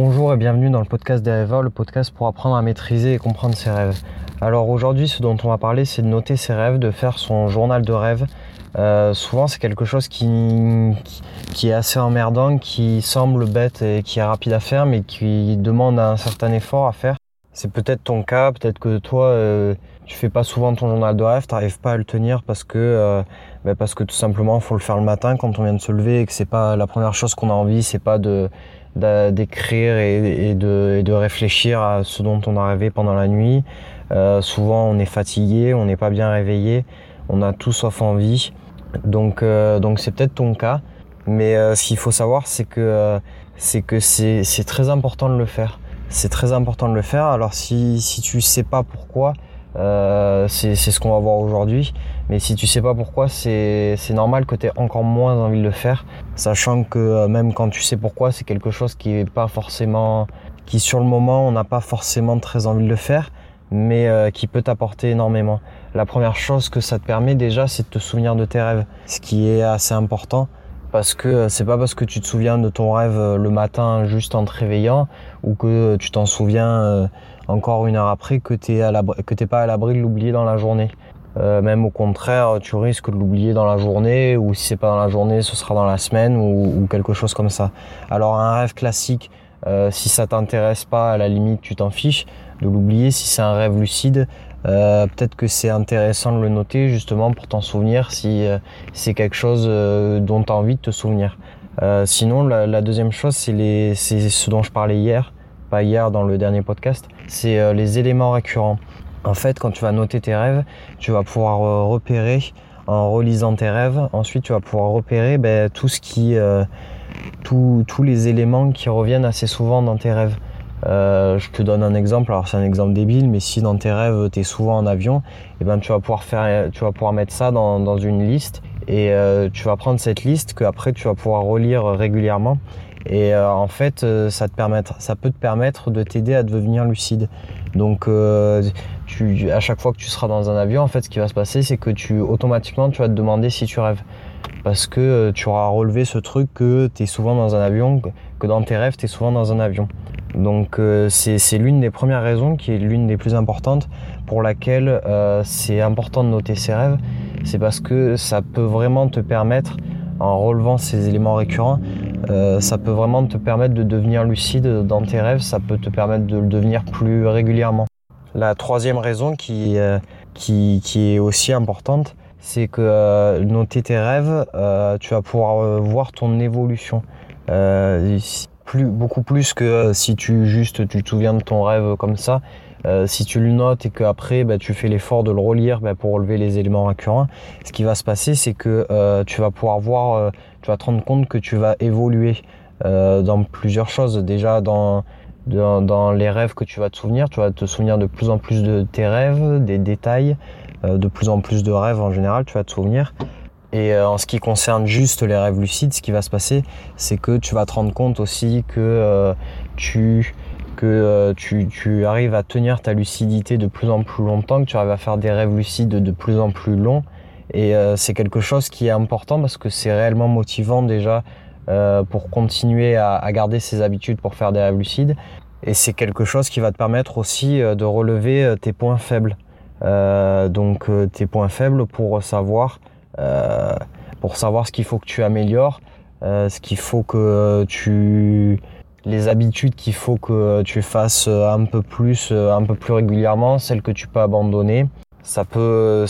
Bonjour et bienvenue dans le podcast des rêveurs, le podcast pour apprendre à maîtriser et comprendre ses rêves. Alors aujourd'hui, ce dont on va parler, c'est de noter ses rêves, de faire son journal de rêves. Euh, souvent, c'est quelque chose qui, qui, est assez emmerdant, qui semble bête et qui est rapide à faire, mais qui demande un certain effort à faire. C'est peut-être ton cas, peut-être que toi, euh, tu fais pas souvent ton journal de rêve, t'arrives pas à le tenir parce que, euh, ben parce tout simplement, faut le faire le matin quand on vient de se lever et que c'est pas la première chose qu'on a envie, c'est pas de d'écrire et, de, réfléchir à ce dont on a rêvé pendant la nuit. Euh, souvent, on est fatigué, on n'est pas bien réveillé, on a tout sauf envie. Donc, euh, donc c'est peut-être ton cas. Mais euh, ce qu'il faut savoir, c'est que c'est que c'est très important de le faire. C'est très important de le faire. Alors si si tu sais pas pourquoi, euh, c'est ce qu'on va voir aujourd'hui. Mais si tu sais pas pourquoi, c'est normal que tu aies encore moins envie de le faire, sachant que euh, même quand tu sais pourquoi, c'est quelque chose qui est pas forcément, qui sur le moment on n'a pas forcément très envie de le faire, mais euh, qui peut t'apporter énormément. La première chose que ça te permet déjà, c'est de te souvenir de tes rêves, ce qui est assez important parce que c'est pas parce que tu te souviens de ton rêve le matin juste en te réveillant ou que tu t'en souviens encore une heure après que tu n'es pas à l'abri de l'oublier dans la journée. Euh, même au contraire, tu risques de l'oublier dans la journée, ou si c'est pas dans la journée, ce sera dans la semaine ou, quelque chose comme ça. Alors un rêve classique, euh, si ça t'intéresse pas, à la limite tu t'en fiches de l'oublier. Si c'est un rêve lucide, euh, peut-être que c'est intéressant de le noter justement pour t'en souvenir si c'est quelque chose dont tu as envie de te souvenir. sinon, la, la deuxième chose, c'est ce dont je parlais hier pas hier dans le dernier podcast, c'est euh, les éléments récurrents. En fait, quand tu vas noter tes rêves, tu vas pouvoir euh, repérer en relisant tes rêves. Ensuite, tu vas pouvoir repérer ben, tout ce qui, euh, tous les éléments qui reviennent assez souvent dans tes rêves. je te donne un exemple. Alors c'est un exemple débile, mais si dans tes rêves tu es souvent en avion, et eh ben tu vas pouvoir faire, tu vas pouvoir mettre ça dans, dans une liste et tu vas prendre cette liste que après tu vas pouvoir relire régulièrement et euh, en fait, euh, ça, te ça peut te permettre de t'aider à devenir lucide. Donc, euh, tu, à chaque fois que tu seras dans un avion, en fait, ce qui va se passer, c'est que tu automatiquement, tu vas te demander si tu rêves. Parce que tu auras relevé ce truc que tu es souvent dans un avion, que dans tes rêves, tu es souvent dans un avion. Donc, c'est l'une des premières raisons, qui est l'une des plus importantes, pour laquelle c'est important de noter ses rêves. C'est parce que ça peut vraiment te permettre en relevant ces éléments récurrents, euh, ça peut vraiment te permettre de devenir lucide dans tes rêves, ça peut te permettre de le devenir plus régulièrement. La troisième raison qui, euh, qui, qui est aussi importante, c'est que euh, noter tes rêves, tu vas pouvoir voir ton évolution. Beaucoup plus que si tu juste tu te souviens de ton rêve comme ça, euh, si tu le notes et qu'après bah, tu fais l'effort de le relire bah, pour relever les éléments récurrents, ce qui va se passer c'est que euh, tu vas pouvoir voir, euh, tu vas te rendre compte que tu vas évoluer dans plusieurs choses. Déjà dans, dans, les rêves que tu vas te souvenir, tu vas te souvenir de plus en plus de tes rêves, des détails, de plus en plus de rêves en général, tu vas te souvenir. Et en ce qui concerne juste les rêves lucides, ce qui va se passer, c'est que tu vas te rendre compte aussi que tu que euh, tu, arrives à tenir ta lucidité de plus en plus longtemps, que tu arrives à faire des rêves lucides de plus en plus longs. Et euh, c'est quelque chose qui est important parce que c'est réellement motivant déjà euh, pour continuer à, garder ses habitudes pour faire des rêves lucides. Et c'est quelque chose qui va te permettre aussi de relever tes points faibles. donc tes points faibles pour savoir, pour savoir ce qu'il faut que tu améliores, ce qu'il faut que tu les habitudes qu'il faut que tu fasses un peu plus, un peu plus régulièrement, celles que tu peux abandonner, ça peut,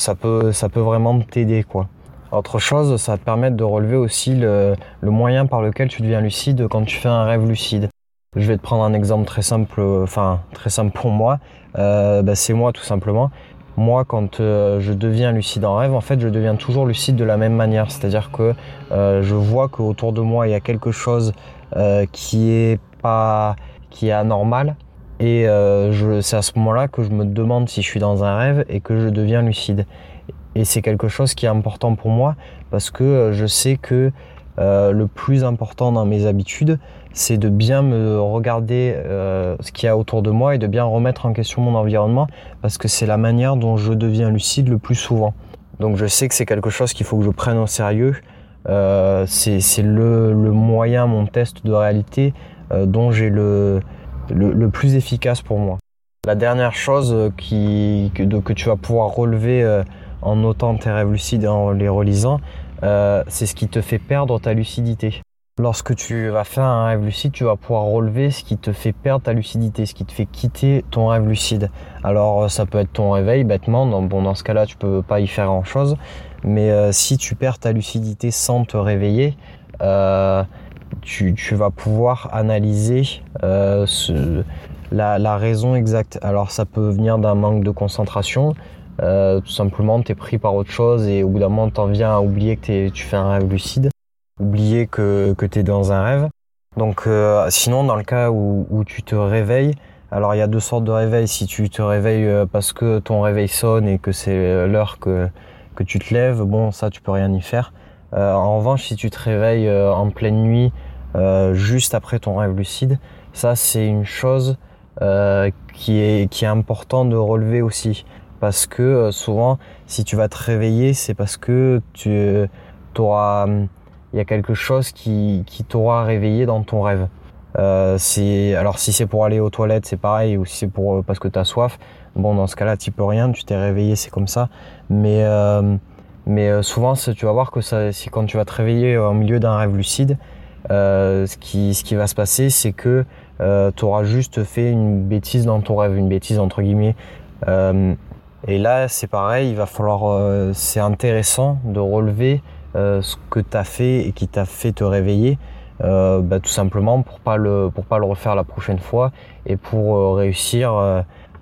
vraiment t'aider quoi. Autre chose, ça va te permettre de relever aussi le, moyen par lequel tu deviens lucide quand tu fais un rêve lucide. Je vais te prendre un exemple très simple, enfin très simple pour moi. Euh, bah, c'est moi tout simplement. Moi, quand euh, je deviens lucide en rêve, en fait, je deviens toujours lucide de la même manière. C'est-à-dire que euh, je vois qu'autour de moi, il y a quelque chose qui est pas, qui est anormal. Et euh, c'est à ce moment-là que je me demande si je suis dans un rêve et que je deviens lucide. Et c'est quelque chose qui est important pour moi parce que euh, je sais que euh, le plus important dans mes habitudes, c'est de bien me regarder ce qu'il y a autour de moi et de bien remettre en question mon environnement parce que c'est la manière dont je deviens lucide le plus souvent. Donc je sais que c'est quelque chose qu'il faut que je prenne au sérieux. c'est le, le, moyen, mon test de réalité dont j'ai le, le, plus efficace pour moi. La dernière chose qui, que, tu vas pouvoir relever en notant tes rêves lucides et en les relisant, c'est ce qui te fait perdre ta lucidité. Lorsque tu vas faire un rêve lucide, tu vas pouvoir relever ce qui te fait perdre ta lucidité, ce qui te fait quitter ton rêve lucide. Alors euh, ça peut être ton réveil bêtement, bon dans ce cas-là tu peux pas y faire grand-chose, mais euh, si tu perds ta lucidité sans te réveiller, euh, tu, vas pouvoir analyser la, la, raison exacte. Alors ça peut venir d'un manque de concentration, tout simplement tu es pris par autre chose et au bout d'un moment tu en viens à oublier que tu fais un rêve lucide oublier que, que tu es dans un rêve. Donc euh, sinon, dans le cas où, où, tu te réveilles, alors il y a deux sortes de réveils. Si tu te réveilles euh, parce que ton réveil sonne et que c'est l'heure que, que tu te lèves, bon ça tu peux rien y faire. Euh, en revanche, si tu te réveilles euh, en pleine nuit, juste après ton rêve lucide, ça c'est une chose qui, est, qui est important de relever aussi. Parce que souvent, si tu vas te réveiller, c'est parce que tu auras il y a quelque chose qui, qui t'aura réveillé dans ton rêve. Euh, alors si c'est pour aller aux toilettes, c'est pareil, ou si c'est pour euh, parce que tu as soif, bon dans ce cas-là, tu peux rien, tu t'es réveillé, c'est comme ça. Mais euh, mais euh, souvent, tu vas voir que si quand tu vas te réveiller au milieu d'un rêve lucide, ce qui ce qui va se passer, c'est que tu auras juste fait une bêtise dans ton rêve, une bêtise entre guillemets. et là, c'est pareil, il va falloir, c'est intéressant de relever euh, ce que tu as fait et qui t'a fait te réveiller, euh, bah, tout simplement pour pas le pas le refaire la prochaine fois et pour euh, réussir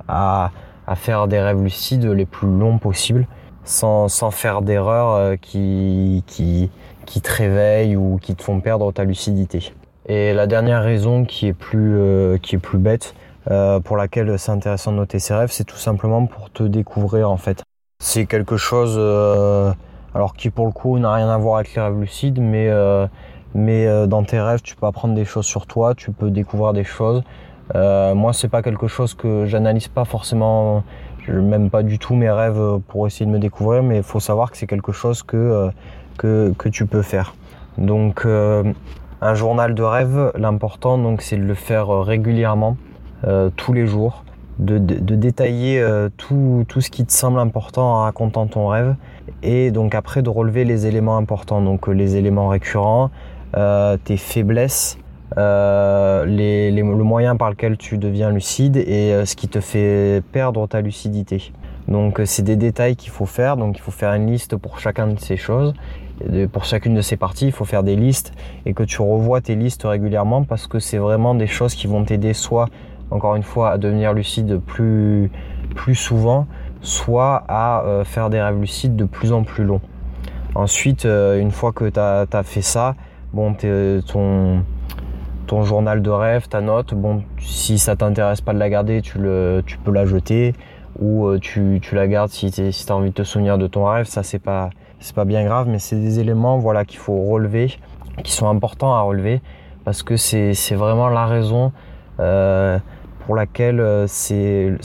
à, à, faire des rêves lucides les plus longs possibles sans, faire d'erreurs qui, qui, qui te réveillent ou qui te font perdre ta lucidité. Et la dernière raison qui est plus, qui est plus bête, pour laquelle c'est intéressant de noter ces rêves, c'est tout simplement pour te découvrir en fait. C'est quelque chose alors qui pour le coup n'a rien à voir avec les rêves lucides, mais, euh, mais euh, dans tes rêves, tu peux apprendre des choses sur toi, tu peux découvrir des choses. Euh, moi, c'est pas quelque chose que j'analyse pas forcément, même pas du tout mes rêves pour essayer de me découvrir, mais il faut savoir que c'est quelque chose que, que, tu peux faire. Donc, un journal de rêve, l'important, donc, c'est de le faire régulièrement, tous les jours, de, détailler tout, tout ce qui te semble important en racontant ton rêve et donc après de relever les éléments importants, donc euh, les éléments récurrents, euh, tes faiblesses, euh, le moyen par lequel tu deviens lucide et euh, ce qui te fait perdre ta lucidité. Donc c'est des détails qu'il faut faire, donc il faut faire une liste pour chacun de ces choses. pour chacune de ces parties, il faut faire des listes et que tu revois tes listes régulièrement parce que c'est vraiment des choses qui vont t'aider soit, encore une fois, à devenir lucide plus, plus souvent, soit à euh, faire des rêves lucides de plus en plus longs. Ensuite, euh, une fois que tu as, fait ça, bon, ton, ton journal de rêve, ta note, bon, si ça t'intéresse pas de la garder, tu, peux la jeter ou euh, tu, la gardes si tu as envie de te souvenir de ton rêve, ça c'est pas, c'est pas bien grave, mais c'est des éléments voilà, qu'il faut relever, qui sont importants à relever parce que c'est vraiment la raison pour laquelle euh, c'est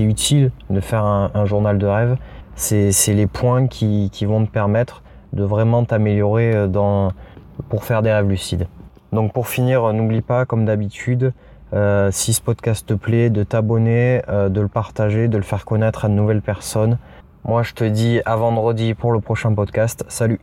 utile de faire un, journal de rêve. C'est les points qui, vont te permettre de vraiment t'améliorer euh, pour faire des rêves lucides. Donc pour finir, n'oublie pas, comme d'habitude, euh, si ce podcast te plaît, de t'abonner, de le partager, de le faire connaître à de nouvelles personnes. Moi, je te dis à vendredi pour le prochain podcast. Salut